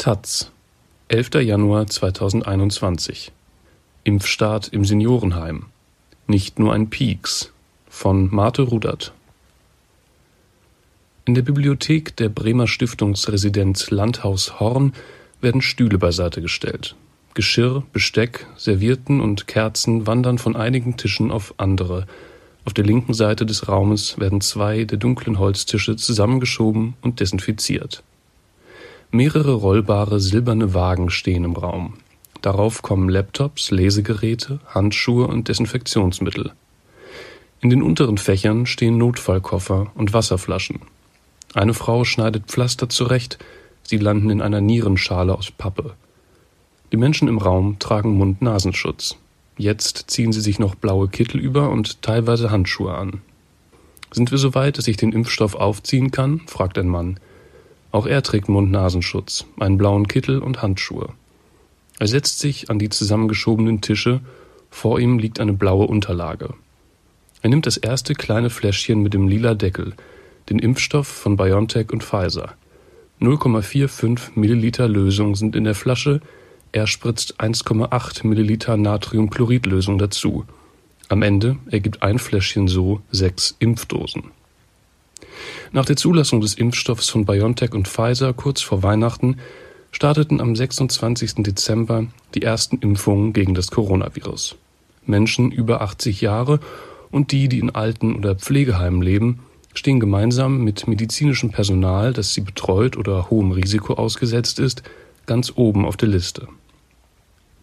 taz 11. Januar 2021 Impfstart im Seniorenheim. Nicht nur ein Pieks von Marte Rudert. In der Bibliothek der Bremer Stiftungsresidenz Landhaus Horn werden Stühle beiseite gestellt. Geschirr, Besteck, Servietten und Kerzen wandern von einigen Tischen auf andere. Auf der linken Seite des Raumes werden zwei der dunklen Holztische zusammengeschoben und desinfiziert. Mehrere rollbare silberne Wagen stehen im Raum. Darauf kommen Laptops, Lesegeräte, Handschuhe und Desinfektionsmittel. In den unteren Fächern stehen Notfallkoffer und Wasserflaschen. Eine Frau schneidet Pflaster zurecht, sie landen in einer Nierenschale aus Pappe. Die Menschen im Raum tragen Mund-Nasenschutz. Jetzt ziehen sie sich noch blaue Kittel über und teilweise Handschuhe an. Sind wir so weit, dass ich den Impfstoff aufziehen kann? fragt ein Mann. Auch er trägt Mund-Nasenschutz, einen blauen Kittel und Handschuhe. Er setzt sich an die zusammengeschobenen Tische, vor ihm liegt eine blaue Unterlage. Er nimmt das erste kleine Fläschchen mit dem lila Deckel, den Impfstoff von BioNTech und Pfizer. 0,45 Milliliter Lösung sind in der Flasche, er spritzt 1,8 Milliliter Natriumchloridlösung dazu. Am Ende ergibt ein Fläschchen so sechs Impfdosen. Nach der Zulassung des Impfstoffs von BioNTech und Pfizer kurz vor Weihnachten starteten am 26. Dezember die ersten Impfungen gegen das Coronavirus. Menschen über 80 Jahre und die, die in Alten- oder Pflegeheimen leben, stehen gemeinsam mit medizinischem Personal, das sie betreut oder hohem Risiko ausgesetzt ist, ganz oben auf der Liste.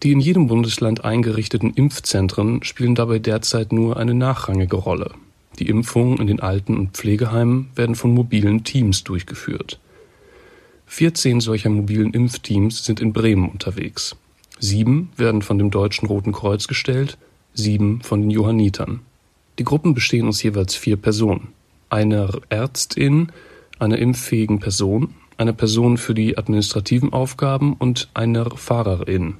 Die in jedem Bundesland eingerichteten Impfzentren spielen dabei derzeit nur eine nachrangige Rolle. Die Impfungen in den Alten- und Pflegeheimen werden von mobilen Teams durchgeführt. 14 solcher mobilen Impfteams sind in Bremen unterwegs. Sieben werden von dem Deutschen Roten Kreuz gestellt, sieben von den Johannitern. Die Gruppen bestehen aus jeweils vier Personen. Einer Ärztin, einer impffähigen Person, einer Person für die administrativen Aufgaben und einer Fahrerin,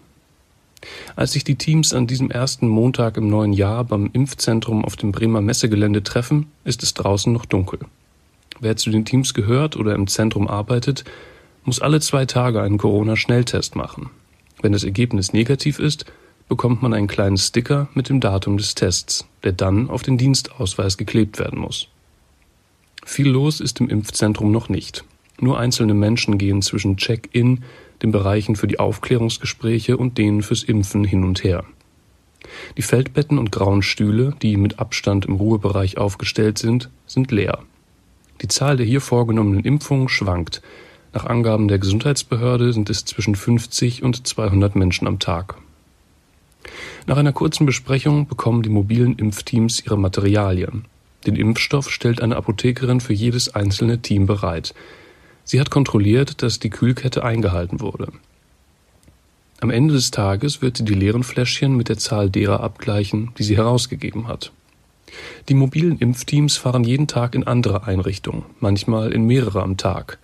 als sich die Teams an diesem ersten Montag im neuen Jahr beim Impfzentrum auf dem Bremer Messegelände treffen, ist es draußen noch dunkel. Wer zu den Teams gehört oder im Zentrum arbeitet, muss alle zwei Tage einen Corona-Schnelltest machen. Wenn das Ergebnis negativ ist, bekommt man einen kleinen Sticker mit dem Datum des Tests, der dann auf den Dienstausweis geklebt werden muss. Viel los ist im Impfzentrum noch nicht. Nur einzelne Menschen gehen zwischen Check-in, den Bereichen für die Aufklärungsgespräche und denen fürs Impfen hin und her. Die Feldbetten und grauen Stühle, die mit Abstand im Ruhebereich aufgestellt sind, sind leer. Die Zahl der hier vorgenommenen Impfungen schwankt. Nach Angaben der Gesundheitsbehörde sind es zwischen 50 und 200 Menschen am Tag. Nach einer kurzen Besprechung bekommen die mobilen Impfteams ihre Materialien. Den Impfstoff stellt eine Apothekerin für jedes einzelne Team bereit. Sie hat kontrolliert, dass die Kühlkette eingehalten wurde. Am Ende des Tages wird sie die leeren Fläschchen mit der Zahl derer abgleichen, die sie herausgegeben hat. Die mobilen Impfteams fahren jeden Tag in andere Einrichtungen, manchmal in mehrere am Tag.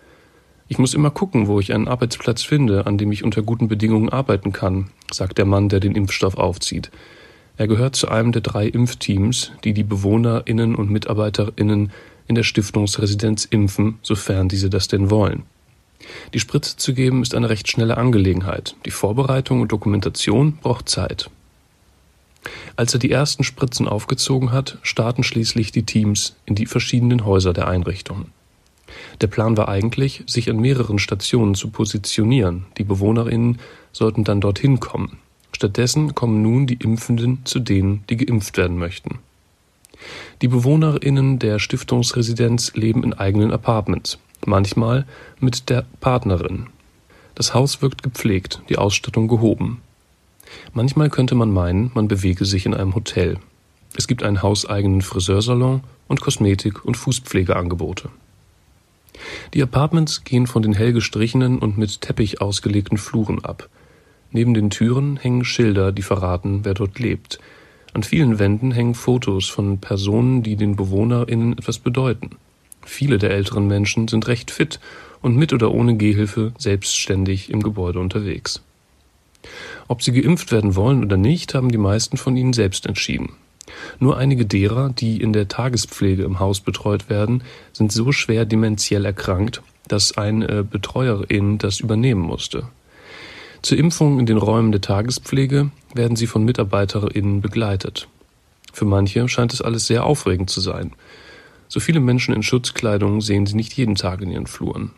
Ich muss immer gucken, wo ich einen Arbeitsplatz finde, an dem ich unter guten Bedingungen arbeiten kann, sagt der Mann, der den Impfstoff aufzieht. Er gehört zu einem der drei Impfteams, die die Bewohnerinnen und Mitarbeiterinnen in der Stiftungsresidenz impfen, sofern diese das denn wollen. Die Spritze zu geben ist eine recht schnelle Angelegenheit. Die Vorbereitung und Dokumentation braucht Zeit. Als er die ersten Spritzen aufgezogen hat, starten schließlich die Teams in die verschiedenen Häuser der Einrichtung. Der Plan war eigentlich, sich an mehreren Stationen zu positionieren. Die Bewohnerinnen sollten dann dorthin kommen. Stattdessen kommen nun die Impfenden zu denen, die geimpft werden möchten. Die BewohnerInnen der Stiftungsresidenz leben in eigenen Apartments, manchmal mit der Partnerin. Das Haus wirkt gepflegt, die Ausstattung gehoben. Manchmal könnte man meinen, man bewege sich in einem Hotel. Es gibt einen hauseigenen Friseursalon und Kosmetik- und Fußpflegeangebote. Die Apartments gehen von den hell gestrichenen und mit Teppich ausgelegten Fluren ab. Neben den Türen hängen Schilder, die verraten, wer dort lebt, an vielen Wänden hängen Fotos von Personen, die den BewohnerInnen etwas bedeuten. Viele der älteren Menschen sind recht fit und mit oder ohne Gehhilfe selbstständig im Gebäude unterwegs. Ob sie geimpft werden wollen oder nicht, haben die meisten von ihnen selbst entschieden. Nur einige derer, die in der Tagespflege im Haus betreut werden, sind so schwer dementiell erkrankt, dass eine Betreuerin das übernehmen musste. Zur Impfung in den Räumen der Tagespflege werden sie von MitarbeiterInnen begleitet. Für manche scheint es alles sehr aufregend zu sein. So viele Menschen in Schutzkleidung sehen sie nicht jeden Tag in ihren Fluren.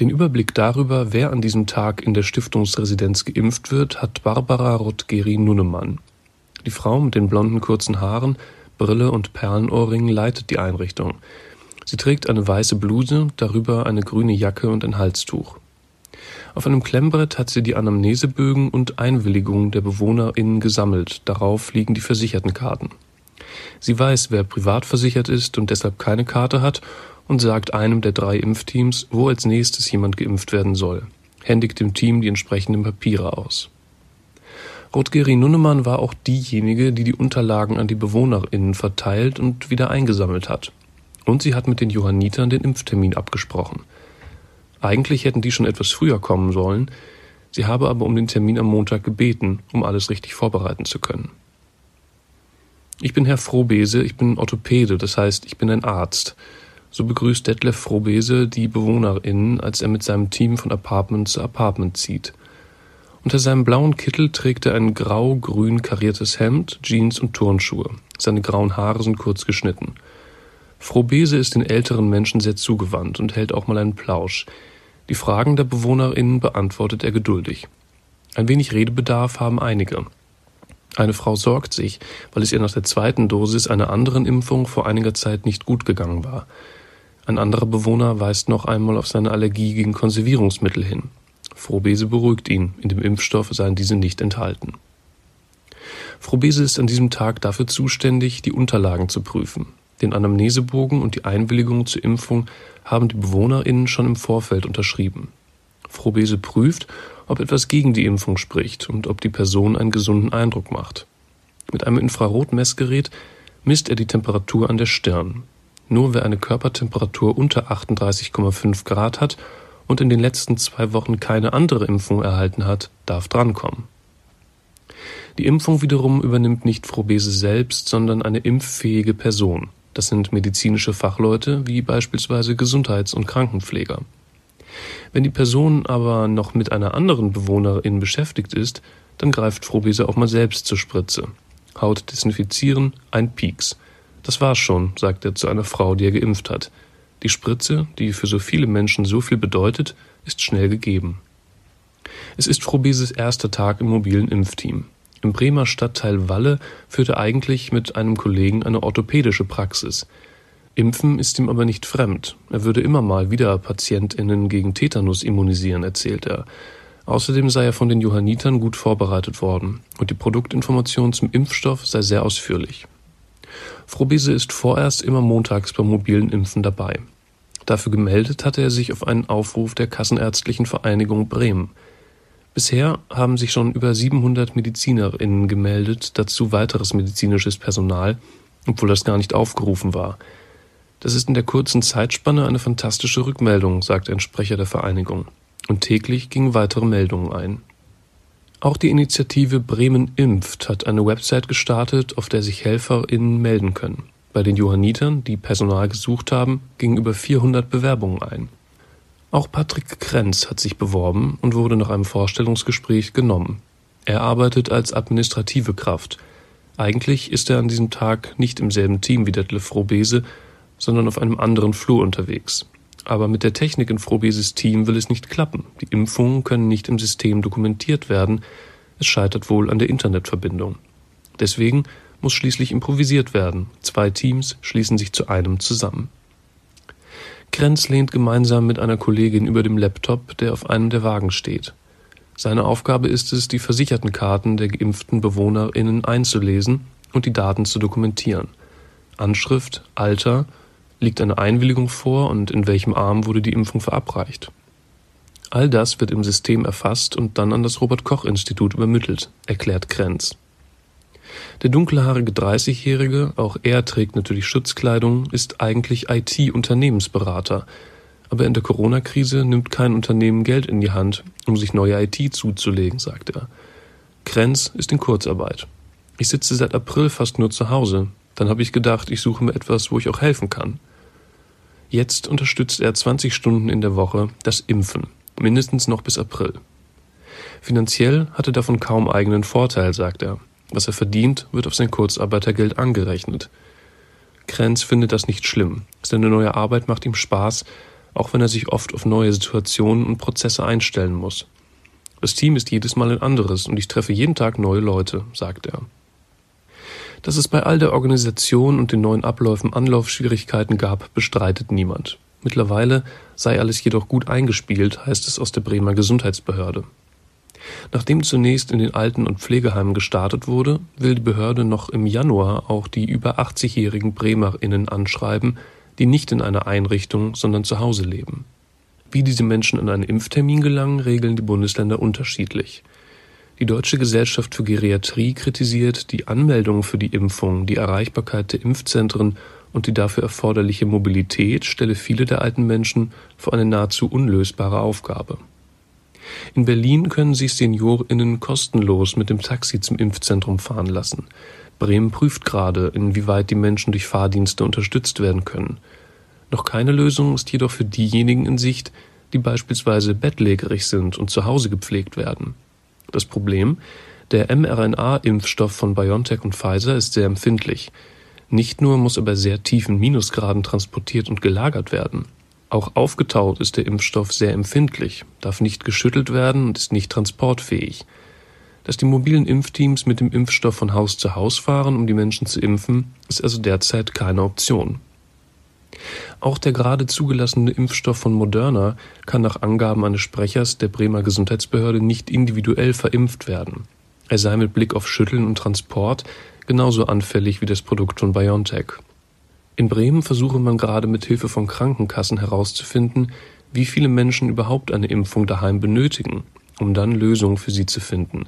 Den Überblick darüber, wer an diesem Tag in der Stiftungsresidenz geimpft wird, hat Barbara Rottgeri-Nunnemann. Die Frau mit den blonden kurzen Haaren, Brille und Perlenohrringen leitet die Einrichtung. Sie trägt eine weiße Bluse, darüber eine grüne Jacke und ein Halstuch. Auf einem Klemmbrett hat sie die Anamnesebögen und Einwilligungen der BewohnerInnen gesammelt. Darauf liegen die Versichertenkarten. Sie weiß, wer privat versichert ist und deshalb keine Karte hat und sagt einem der drei Impfteams, wo als nächstes jemand geimpft werden soll, händigt dem Team die entsprechenden Papiere aus. Rotgeri Nunnemann war auch diejenige, die die Unterlagen an die BewohnerInnen verteilt und wieder eingesammelt hat. Und sie hat mit den Johannitern den Impftermin abgesprochen. Eigentlich hätten die schon etwas früher kommen sollen, sie habe aber um den Termin am Montag gebeten, um alles richtig vorbereiten zu können. Ich bin Herr Frohbese, ich bin Orthopäde, das heißt, ich bin ein Arzt. So begrüßt Detlef Frohbese die BewohnerInnen, als er mit seinem Team von Apartment zu Apartment zieht. Unter seinem blauen Kittel trägt er ein grau-grün kariertes Hemd, Jeans und Turnschuhe. Seine grauen Haare sind kurz geschnitten. Frohbese ist den älteren Menschen sehr zugewandt und hält auch mal einen Plausch. Die Fragen der BewohnerInnen beantwortet er geduldig. Ein wenig Redebedarf haben einige. Eine Frau sorgt sich, weil es ihr nach der zweiten Dosis einer anderen Impfung vor einiger Zeit nicht gut gegangen war. Ein anderer Bewohner weist noch einmal auf seine Allergie gegen Konservierungsmittel hin. Frohbese beruhigt ihn, in dem Impfstoff seien diese nicht enthalten. Frohbese ist an diesem Tag dafür zuständig, die Unterlagen zu prüfen. Den Anamnesebogen und die Einwilligung zur Impfung haben die BewohnerInnen schon im Vorfeld unterschrieben. Frohbese prüft, ob etwas gegen die Impfung spricht und ob die Person einen gesunden Eindruck macht. Mit einem Infrarotmessgerät misst er die Temperatur an der Stirn. Nur wer eine Körpertemperatur unter 38,5 Grad hat und in den letzten zwei Wochen keine andere Impfung erhalten hat, darf drankommen. Die Impfung wiederum übernimmt nicht Frohbese selbst, sondern eine impffähige Person. Das sind medizinische Fachleute wie beispielsweise Gesundheits- und Krankenpfleger. Wenn die Person aber noch mit einer anderen Bewohnerin beschäftigt ist, dann greift Frohbese auch mal selbst zur Spritze. Haut desinfizieren, ein Pieks. Das war's schon, sagt er zu einer Frau, die er geimpft hat. Die Spritze, die für so viele Menschen so viel bedeutet, ist schnell gegeben. Es ist Frohbeses erster Tag im mobilen Impfteam. Im Bremer Stadtteil Walle führt er eigentlich mit einem Kollegen eine orthopädische Praxis. Impfen ist ihm aber nicht fremd. Er würde immer mal wieder PatientInnen gegen Tetanus immunisieren, erzählt er. Außerdem sei er von den Johannitern gut vorbereitet worden und die Produktinformation zum Impfstoff sei sehr ausführlich. Frohbese ist vorerst immer montags beim mobilen Impfen dabei. Dafür gemeldet hatte er sich auf einen Aufruf der Kassenärztlichen Vereinigung Bremen. Bisher haben sich schon über 700 MedizinerInnen gemeldet, dazu weiteres medizinisches Personal, obwohl das gar nicht aufgerufen war. Das ist in der kurzen Zeitspanne eine fantastische Rückmeldung, sagt ein Sprecher der Vereinigung. Und täglich gingen weitere Meldungen ein. Auch die Initiative Bremen impft hat eine Website gestartet, auf der sich HelferInnen melden können. Bei den Johannitern, die Personal gesucht haben, gingen über 400 Bewerbungen ein. Auch Patrick Krenz hat sich beworben und wurde nach einem Vorstellungsgespräch genommen. Er arbeitet als administrative Kraft. Eigentlich ist er an diesem Tag nicht im selben Team wie Detlef Frohbese, sondern auf einem anderen Flur unterwegs. Aber mit der Technik in Frohbeses Team will es nicht klappen. Die Impfungen können nicht im System dokumentiert werden. Es scheitert wohl an der Internetverbindung. Deswegen muss schließlich improvisiert werden. Zwei Teams schließen sich zu einem zusammen. Krenz lehnt gemeinsam mit einer Kollegin über dem Laptop, der auf einem der Wagen steht. Seine Aufgabe ist es, die versicherten Karten der geimpften BewohnerInnen einzulesen und die Daten zu dokumentieren. Anschrift, Alter, liegt eine Einwilligung vor und in welchem Arm wurde die Impfung verabreicht. All das wird im System erfasst und dann an das Robert Koch Institut übermittelt, erklärt Krenz. Der dunkelhaarige 30-Jährige, auch er trägt natürlich Schutzkleidung, ist eigentlich IT-Unternehmensberater. Aber in der Corona-Krise nimmt kein Unternehmen Geld in die Hand, um sich neue IT zuzulegen, sagt er. Krenz ist in Kurzarbeit. Ich sitze seit April fast nur zu Hause. Dann habe ich gedacht, ich suche mir etwas, wo ich auch helfen kann. Jetzt unterstützt er 20 Stunden in der Woche das Impfen, mindestens noch bis April. Finanziell hat er davon kaum eigenen Vorteil, sagt er. Was er verdient, wird auf sein Kurzarbeitergeld angerechnet. Krenz findet das nicht schlimm. Seine neue Arbeit macht ihm Spaß, auch wenn er sich oft auf neue Situationen und Prozesse einstellen muss. Das Team ist jedes Mal ein anderes und ich treffe jeden Tag neue Leute, sagt er. Dass es bei all der Organisation und den neuen Abläufen Anlaufschwierigkeiten gab, bestreitet niemand. Mittlerweile sei alles jedoch gut eingespielt, heißt es aus der Bremer Gesundheitsbehörde. Nachdem zunächst in den Alten- und Pflegeheimen gestartet wurde, will die Behörde noch im Januar auch die über 80-jährigen BremerInnen anschreiben, die nicht in einer Einrichtung, sondern zu Hause leben. Wie diese Menschen an einen Impftermin gelangen, regeln die Bundesländer unterschiedlich. Die Deutsche Gesellschaft für Geriatrie kritisiert die Anmeldung für die Impfung, die Erreichbarkeit der Impfzentren und die dafür erforderliche Mobilität stelle viele der alten Menschen vor eine nahezu unlösbare Aufgabe. In Berlin können sich SeniorInnen kostenlos mit dem Taxi zum Impfzentrum fahren lassen. Bremen prüft gerade, inwieweit die Menschen durch Fahrdienste unterstützt werden können. Noch keine Lösung ist jedoch für diejenigen in Sicht, die beispielsweise bettlägerig sind und zu Hause gepflegt werden. Das Problem? Der mRNA-Impfstoff von BioNTech und Pfizer ist sehr empfindlich. Nicht nur muss er bei sehr tiefen Minusgraden transportiert und gelagert werden. Auch aufgetaut ist der Impfstoff sehr empfindlich, darf nicht geschüttelt werden und ist nicht transportfähig. Dass die mobilen Impfteams mit dem Impfstoff von Haus zu Haus fahren, um die Menschen zu impfen, ist also derzeit keine Option. Auch der gerade zugelassene Impfstoff von Moderna kann nach Angaben eines Sprechers der Bremer Gesundheitsbehörde nicht individuell verimpft werden. Er sei mit Blick auf Schütteln und Transport genauso anfällig wie das Produkt von BioNTech. In Bremen versuche man gerade mit Hilfe von Krankenkassen herauszufinden, wie viele Menschen überhaupt eine Impfung daheim benötigen, um dann Lösungen für sie zu finden.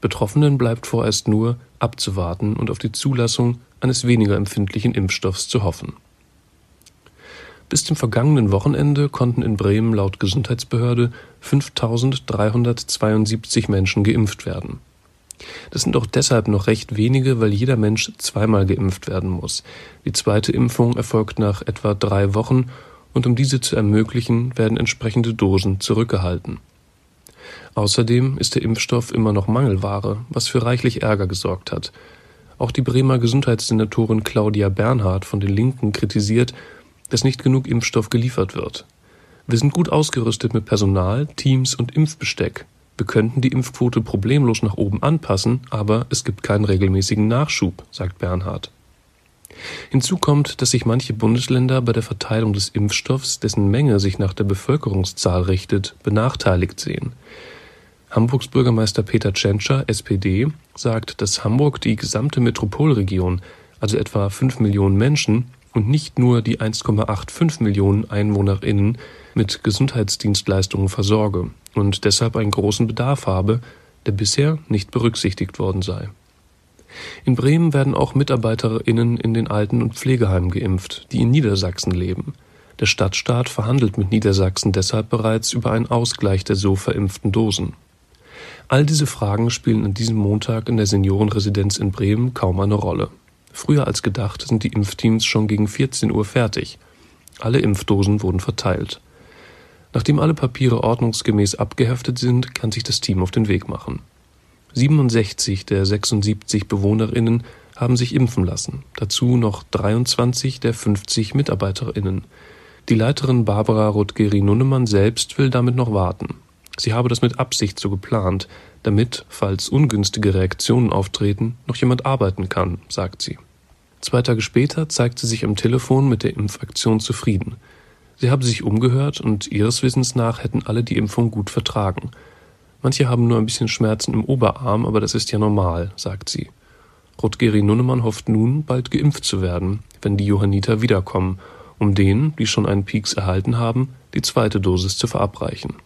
Betroffenen bleibt vorerst nur abzuwarten und auf die Zulassung eines weniger empfindlichen Impfstoffs zu hoffen. Bis zum vergangenen Wochenende konnten in Bremen laut Gesundheitsbehörde 5372 Menschen geimpft werden. Das sind auch deshalb noch recht wenige, weil jeder Mensch zweimal geimpft werden muss. Die zweite Impfung erfolgt nach etwa drei Wochen und um diese zu ermöglichen, werden entsprechende Dosen zurückgehalten. Außerdem ist der Impfstoff immer noch Mangelware, was für reichlich Ärger gesorgt hat. Auch die Bremer Gesundheitssenatorin Claudia Bernhard von den Linken kritisiert, dass nicht genug Impfstoff geliefert wird. Wir sind gut ausgerüstet mit Personal, Teams und Impfbesteck. Wir könnten die Impfquote problemlos nach oben anpassen, aber es gibt keinen regelmäßigen Nachschub, sagt Bernhard. Hinzu kommt, dass sich manche Bundesländer bei der Verteilung des Impfstoffs, dessen Menge sich nach der Bevölkerungszahl richtet, benachteiligt sehen. Hamburgs Bürgermeister Peter Tschentscher, SPD, sagt, dass Hamburg die gesamte Metropolregion, also etwa fünf Millionen Menschen, und nicht nur die 1,85 Millionen EinwohnerInnen mit Gesundheitsdienstleistungen versorge und deshalb einen großen Bedarf habe, der bisher nicht berücksichtigt worden sei. In Bremen werden auch MitarbeiterInnen in den Alten- und Pflegeheimen geimpft, die in Niedersachsen leben. Der Stadtstaat verhandelt mit Niedersachsen deshalb bereits über einen Ausgleich der so verimpften Dosen. All diese Fragen spielen an diesem Montag in der Seniorenresidenz in Bremen kaum eine Rolle. Früher als gedacht sind die Impfteams schon gegen 14 Uhr fertig. Alle Impfdosen wurden verteilt. Nachdem alle Papiere ordnungsgemäß abgeheftet sind, kann sich das Team auf den Weg machen. 67 der 76 BewohnerInnen haben sich impfen lassen, dazu noch 23 der 50 MitarbeiterInnen. Die Leiterin Barbara Rotgeri-Nunnemann selbst will damit noch warten. Sie habe das mit Absicht so geplant, damit, falls ungünstige Reaktionen auftreten, noch jemand arbeiten kann, sagt sie. Zwei Tage später zeigt sie sich am Telefon mit der Impfaktion zufrieden. Sie habe sich umgehört und ihres Wissens nach hätten alle die Impfung gut vertragen. Manche haben nur ein bisschen Schmerzen im Oberarm, aber das ist ja normal, sagt sie. Rotgeri Nunnemann hofft nun, bald geimpft zu werden, wenn die Johanniter wiederkommen, um denen, die schon einen Pieks erhalten haben, die zweite Dosis zu verabreichen.